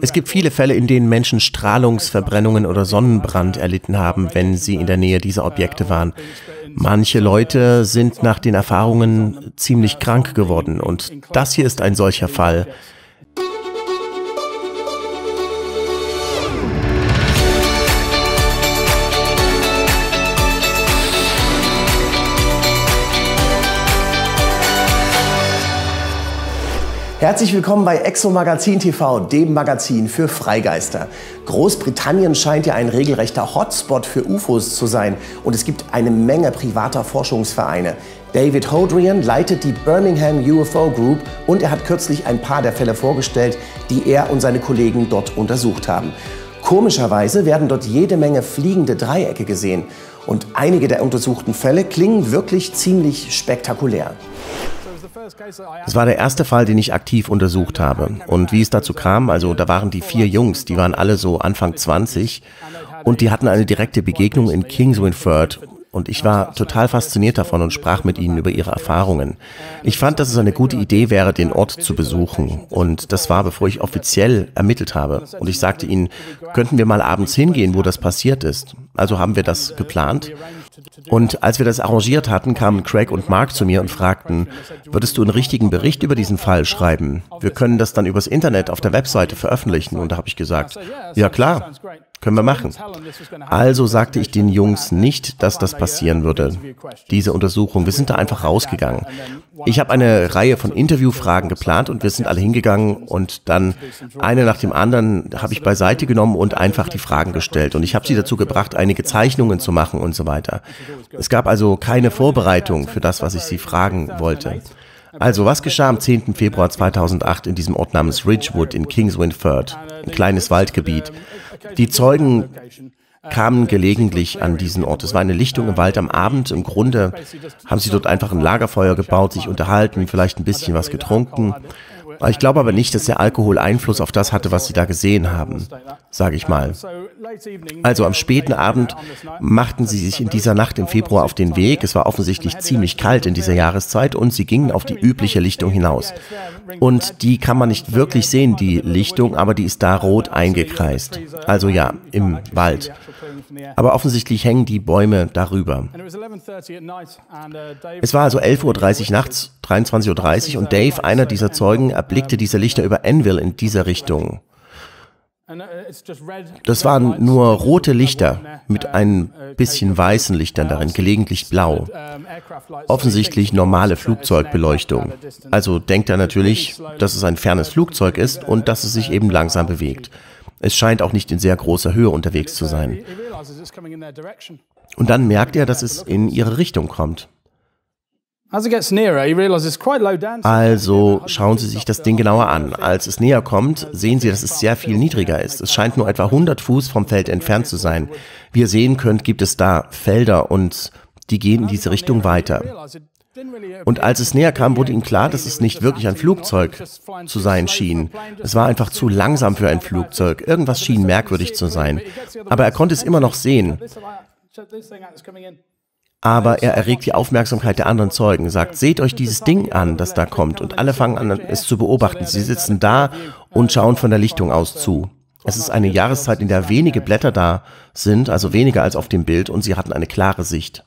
Es gibt viele Fälle, in denen Menschen Strahlungsverbrennungen oder Sonnenbrand erlitten haben, wenn sie in der Nähe dieser Objekte waren. Manche Leute sind nach den Erfahrungen ziemlich krank geworden und das hier ist ein solcher Fall. Herzlich willkommen bei Exo Magazin TV, dem Magazin für Freigeister. Großbritannien scheint ja ein regelrechter Hotspot für UFOs zu sein und es gibt eine Menge privater Forschungsvereine. David Hodrian leitet die Birmingham UFO Group und er hat kürzlich ein paar der Fälle vorgestellt, die er und seine Kollegen dort untersucht haben. Komischerweise werden dort jede Menge fliegende Dreiecke gesehen und einige der untersuchten Fälle klingen wirklich ziemlich spektakulär. Es war der erste Fall, den ich aktiv untersucht habe. Und wie es dazu kam, also da waren die vier Jungs, die waren alle so Anfang 20 und die hatten eine direkte Begegnung in Kingswinford und ich war total fasziniert davon und sprach mit ihnen über ihre Erfahrungen. Ich fand, dass es eine gute Idee wäre, den Ort zu besuchen. Und das war, bevor ich offiziell ermittelt habe. Und ich sagte ihnen, könnten wir mal abends hingehen, wo das passiert ist. Also haben wir das geplant. Und als wir das arrangiert hatten, kamen Craig und Mark zu mir und fragten, würdest du einen richtigen Bericht über diesen Fall schreiben? Wir können das dann übers Internet auf der Webseite veröffentlichen. Und da habe ich gesagt, ja klar, können wir machen. Also sagte ich den Jungs nicht, dass das passieren würde, diese Untersuchung. Wir sind da einfach rausgegangen. Ich habe eine Reihe von Interviewfragen geplant und wir sind alle hingegangen und dann eine nach dem anderen habe ich beiseite genommen und einfach die Fragen gestellt. Und ich habe sie dazu gebracht, einige Zeichnungen zu machen und so weiter. Es gab also keine Vorbereitung für das, was ich sie fragen wollte. Also, was geschah am 10. Februar 2008 in diesem Ort namens Ridgewood in Kingswinford, ein kleines Waldgebiet? Die Zeugen kamen gelegentlich an diesen Ort. Es war eine Lichtung im Wald am Abend. Im Grunde haben sie dort einfach ein Lagerfeuer gebaut, sich unterhalten, vielleicht ein bisschen was getrunken. Ich glaube aber nicht, dass der Alkohol Einfluss auf das hatte, was sie da gesehen haben, sage ich mal. Also am späten Abend machten sie sich in dieser Nacht im Februar auf den Weg. Es war offensichtlich ziemlich kalt in dieser Jahreszeit und sie gingen auf die übliche Lichtung hinaus. Und die kann man nicht wirklich sehen, die Lichtung, aber die ist da rot eingekreist. Also ja, im Wald. Aber offensichtlich hängen die Bäume darüber. Es war also 11.30 Uhr nachts, 23.30 Uhr und Dave, einer dieser Zeugen, erblickte diese Lichter über Enville in dieser Richtung. Das waren nur rote Lichter mit ein bisschen weißen Lichtern darin, gelegentlich blau. Offensichtlich normale Flugzeugbeleuchtung. Also denkt er natürlich, dass es ein fernes Flugzeug ist und dass es sich eben langsam bewegt. Es scheint auch nicht in sehr großer Höhe unterwegs zu sein. Und dann merkt er, dass es in ihre Richtung kommt. Also schauen Sie sich das Ding genauer an. Als es näher kommt, sehen Sie, dass es sehr viel niedriger ist. Es scheint nur etwa 100 Fuß vom Feld entfernt zu sein. Wie ihr sehen könnt, gibt es da Felder und die gehen in diese Richtung weiter. Und als es näher kam, wurde ihm klar, dass es nicht wirklich ein Flugzeug zu sein schien. Es war einfach zu langsam für ein Flugzeug. Irgendwas schien merkwürdig zu sein. Aber er konnte es immer noch sehen aber er erregt die Aufmerksamkeit der anderen Zeugen, sagt, seht euch dieses Ding an, das da kommt. Und alle fangen an, es zu beobachten. Sie sitzen da und schauen von der Lichtung aus zu. Es ist eine Jahreszeit, in der wenige Blätter da sind, also weniger als auf dem Bild, und sie hatten eine klare Sicht.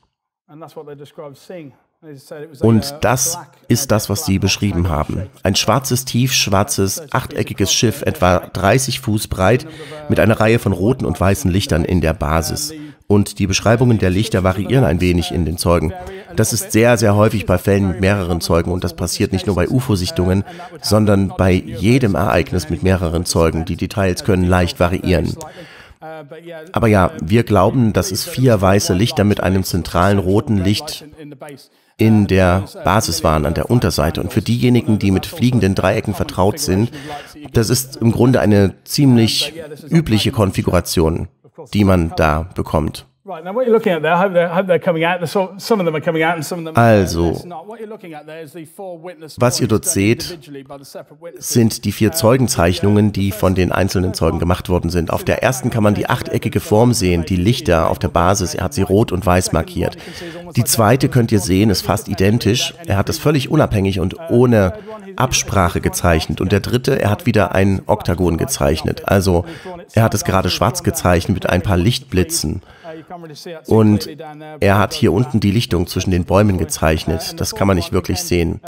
Und das ist das, was Sie beschrieben haben. Ein schwarzes, tiefschwarzes, achteckiges Schiff, etwa 30 Fuß breit, mit einer Reihe von roten und weißen Lichtern in der Basis und die Beschreibungen der Lichter variieren ein wenig in den Zeugen. Das ist sehr, sehr häufig bei Fällen mit mehreren Zeugen und das passiert nicht nur bei UFO-Sichtungen, sondern bei jedem Ereignis mit mehreren Zeugen. Die Details können leicht variieren. Aber ja, wir glauben, dass es vier weiße Lichter mit einem zentralen roten Licht in der Basis waren, an der Unterseite. Und für diejenigen, die mit fliegenden Dreiecken vertraut sind, das ist im Grunde eine ziemlich übliche Konfiguration die man da bekommt. Also, was ihr dort seht, sind die vier Zeugenzeichnungen, die von den einzelnen Zeugen gemacht worden sind. Auf der ersten kann man die achteckige Form sehen, die Lichter auf der Basis. Er hat sie rot und weiß markiert. Die zweite könnt ihr sehen, ist fast identisch. Er hat es völlig unabhängig und ohne Absprache gezeichnet. Und der dritte, er hat wieder ein Oktagon gezeichnet. Also er hat es gerade schwarz gezeichnet mit ein paar Lichtblitzen. Und er hat hier unten die Lichtung zwischen den Bäumen gezeichnet. Das kann man nicht wirklich sehen.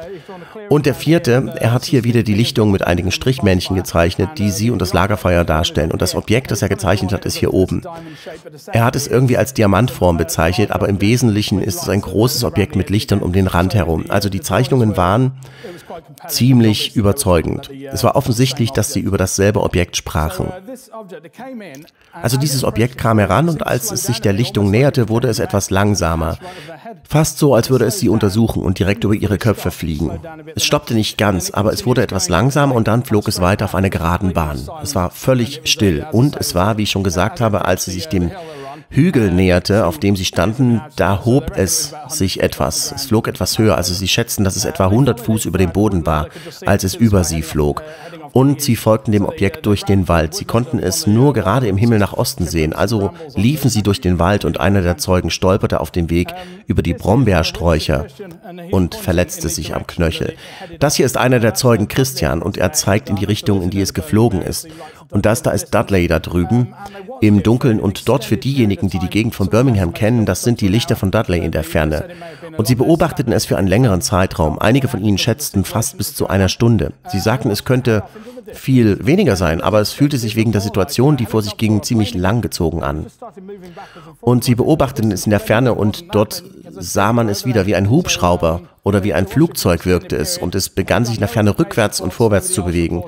Und der vierte, er hat hier wieder die Lichtung mit einigen Strichmännchen gezeichnet, die sie und das Lagerfeuer darstellen. Und das Objekt, das er gezeichnet hat, ist hier oben. Er hat es irgendwie als Diamantform bezeichnet, aber im Wesentlichen ist es ein großes Objekt mit Lichtern um den Rand herum. Also die Zeichnungen waren ziemlich überzeugend. Es war offensichtlich, dass sie über dasselbe Objekt sprachen. Also dieses Objekt kam heran und als es sich der Lichtung näherte, wurde es etwas langsamer. Fast so, als würde es sie untersuchen und direkt über ihre Köpfe fliegen. Es stoppte nicht ganz, aber es wurde etwas langsamer und dann flog es weiter auf einer geraden Bahn. Es war völlig still und es war, wie ich schon gesagt habe, als sie sich dem Hügel näherte, auf dem sie standen, da hob es sich etwas. Es flog etwas höher, also sie schätzten, dass es etwa 100 Fuß über dem Boden war, als es über sie flog. Und sie folgten dem Objekt durch den Wald. Sie konnten es nur gerade im Himmel nach Osten sehen. Also liefen sie durch den Wald und einer der Zeugen stolperte auf dem Weg über die Brombeersträucher und verletzte sich am Knöchel. Das hier ist einer der Zeugen Christian und er zeigt in die Richtung, in die es geflogen ist. Und das da ist Dudley da drüben im Dunkeln und dort für diejenigen, die die Gegend von Birmingham kennen, das sind die Lichter von Dudley in der Ferne. Und sie beobachteten es für einen längeren Zeitraum. Einige von ihnen schätzten fast bis zu einer Stunde. Sie sagten, es könnte viel weniger sein, aber es fühlte sich wegen der Situation, die vor sich ging, ziemlich langgezogen an. Und sie beobachteten es in der Ferne und dort sah man es wieder wie ein Hubschrauber oder wie ein Flugzeug wirkte es und es begann sich in der Ferne rückwärts und vorwärts zu bewegen.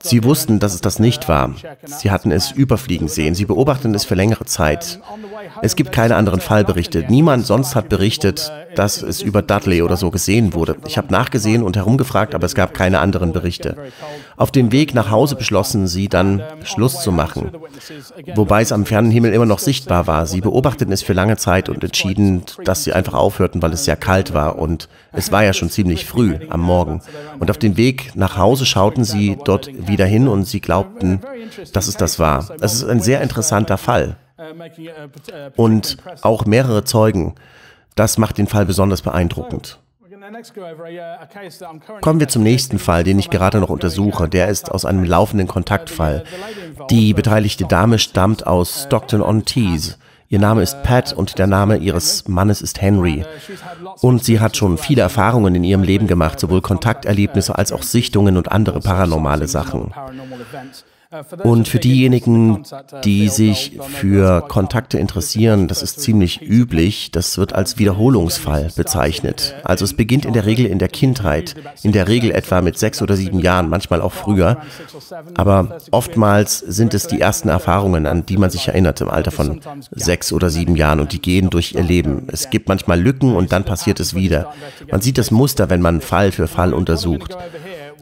Sie wussten, dass es das nicht war. Sie hatten es überfliegen sehen. Sie beobachteten es für längere Zeit. Es gibt keine anderen Fallberichte. Niemand sonst hat berichtet, dass es über Dudley oder so gesehen wurde. Ich habe nachgesehen und herumgefragt, aber es gab keine anderen Berichte. Auf dem Weg nach Hause beschlossen sie dann, Schluss zu machen. Wobei es am fernen Himmel immer noch sichtbar war. Sie beobachteten es für lange Zeit und entschieden, dass sie einfach aufhörten, weil es sehr kalt war und es war ja schon ziemlich früh am Morgen. Und auf dem Weg nach Hause schauten sie dort wieder hin und sie glaubten, dass es das war. Es ist ein sehr interessanter Fall. Und auch mehrere Zeugen. Das macht den Fall besonders beeindruckend. Kommen wir zum nächsten Fall, den ich gerade noch untersuche. Der ist aus einem laufenden Kontaktfall. Die beteiligte Dame stammt aus Stockton-on-Tees. Ihr Name ist Pat und der Name ihres Mannes ist Henry. Und sie hat schon viele Erfahrungen in ihrem Leben gemacht, sowohl Kontakterlebnisse als auch Sichtungen und andere paranormale Sachen. Und für diejenigen, die sich für Kontakte interessieren, das ist ziemlich üblich, das wird als Wiederholungsfall bezeichnet. Also es beginnt in der Regel in der Kindheit, in der Regel etwa mit sechs oder sieben Jahren, manchmal auch früher. Aber oftmals sind es die ersten Erfahrungen, an die man sich erinnert im Alter von sechs oder sieben Jahren und die gehen durch ihr Leben. Es gibt manchmal Lücken und dann passiert es wieder. Man sieht das Muster, wenn man Fall für Fall untersucht.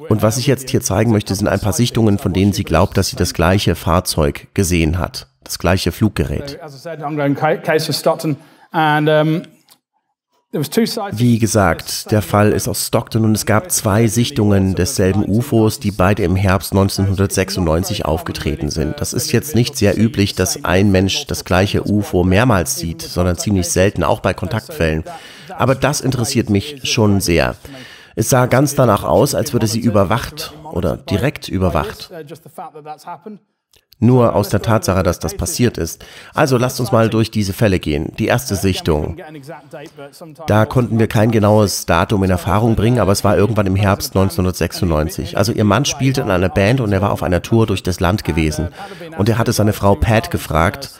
Und was ich jetzt hier zeigen möchte, sind ein paar Sichtungen, von denen sie glaubt, dass sie das gleiche Fahrzeug gesehen hat, das gleiche Fluggerät. Wie gesagt, der Fall ist aus Stockton und es gab zwei Sichtungen desselben UFOs, die beide im Herbst 1996 aufgetreten sind. Das ist jetzt nicht sehr üblich, dass ein Mensch das gleiche UFO mehrmals sieht, sondern ziemlich selten, auch bei Kontaktfällen. Aber das interessiert mich schon sehr. Es sah ganz danach aus, als würde sie überwacht oder direkt überwacht. Nur aus der Tatsache, dass das passiert ist. Also lasst uns mal durch diese Fälle gehen. Die erste Sichtung. Da konnten wir kein genaues Datum in Erfahrung bringen, aber es war irgendwann im Herbst 1996. Also ihr Mann spielte in einer Band und er war auf einer Tour durch das Land gewesen. Und er hatte seine Frau Pat gefragt,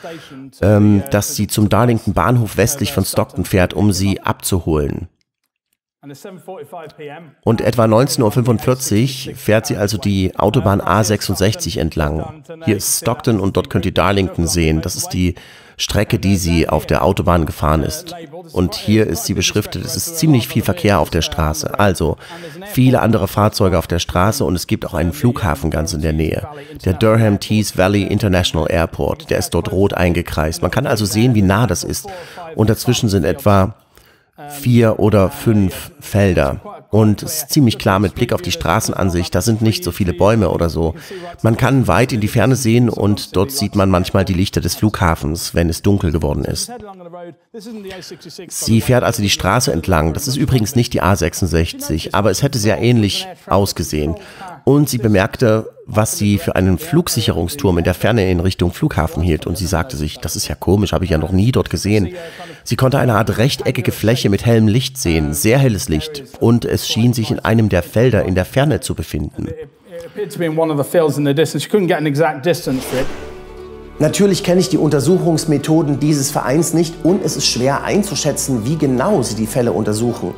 ähm, dass sie zum Darlington Bahnhof westlich von Stockton fährt, um sie abzuholen. Und etwa 19.45 Uhr fährt sie also die Autobahn A66 entlang. Hier ist Stockton und dort könnt ihr Darlington sehen. Das ist die Strecke, die sie auf der Autobahn gefahren ist. Und hier ist sie beschriftet. Es ist ziemlich viel Verkehr auf der Straße. Also viele andere Fahrzeuge auf der Straße und es gibt auch einen Flughafen ganz in der Nähe. Der Durham Tees Valley International Airport. Der ist dort rot eingekreist. Man kann also sehen, wie nah das ist. Und dazwischen sind etwa vier oder fünf Felder. Und es ist ziemlich klar mit Blick auf die Straßenansicht, da sind nicht so viele Bäume oder so. Man kann weit in die Ferne sehen und dort sieht man manchmal die Lichter des Flughafens, wenn es dunkel geworden ist. Sie fährt also die Straße entlang. Das ist übrigens nicht die A66, aber es hätte sehr ähnlich ausgesehen. Und sie bemerkte, was sie für einen Flugsicherungsturm in der Ferne in Richtung Flughafen hielt. Und sie sagte sich, das ist ja komisch, habe ich ja noch nie dort gesehen. Sie konnte eine Art rechteckige Fläche mit hellem Licht sehen, sehr helles Licht. Und es schien sich in einem der Felder in der Ferne zu befinden. Natürlich kenne ich die Untersuchungsmethoden dieses Vereins nicht und es ist schwer einzuschätzen, wie genau sie die Fälle untersuchen.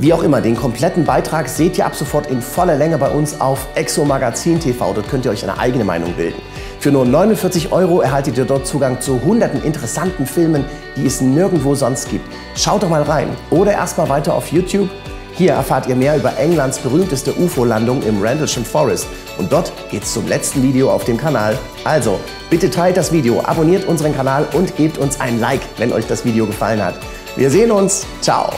Wie auch immer, den kompletten Beitrag seht ihr ab sofort in voller Länge bei uns auf Exo Magazin TV. Dort könnt ihr euch eine eigene Meinung bilden. Für nur 49 Euro erhaltet ihr dort Zugang zu hunderten interessanten Filmen, die es nirgendwo sonst gibt. Schaut doch mal rein oder erstmal weiter auf YouTube. Hier erfahrt ihr mehr über Englands berühmteste UFO-Landung im Rendlesham Forest. Und dort geht's zum letzten Video auf dem Kanal. Also, bitte teilt das Video, abonniert unseren Kanal und gebt uns ein Like, wenn euch das Video gefallen hat. Wir sehen uns. Ciao.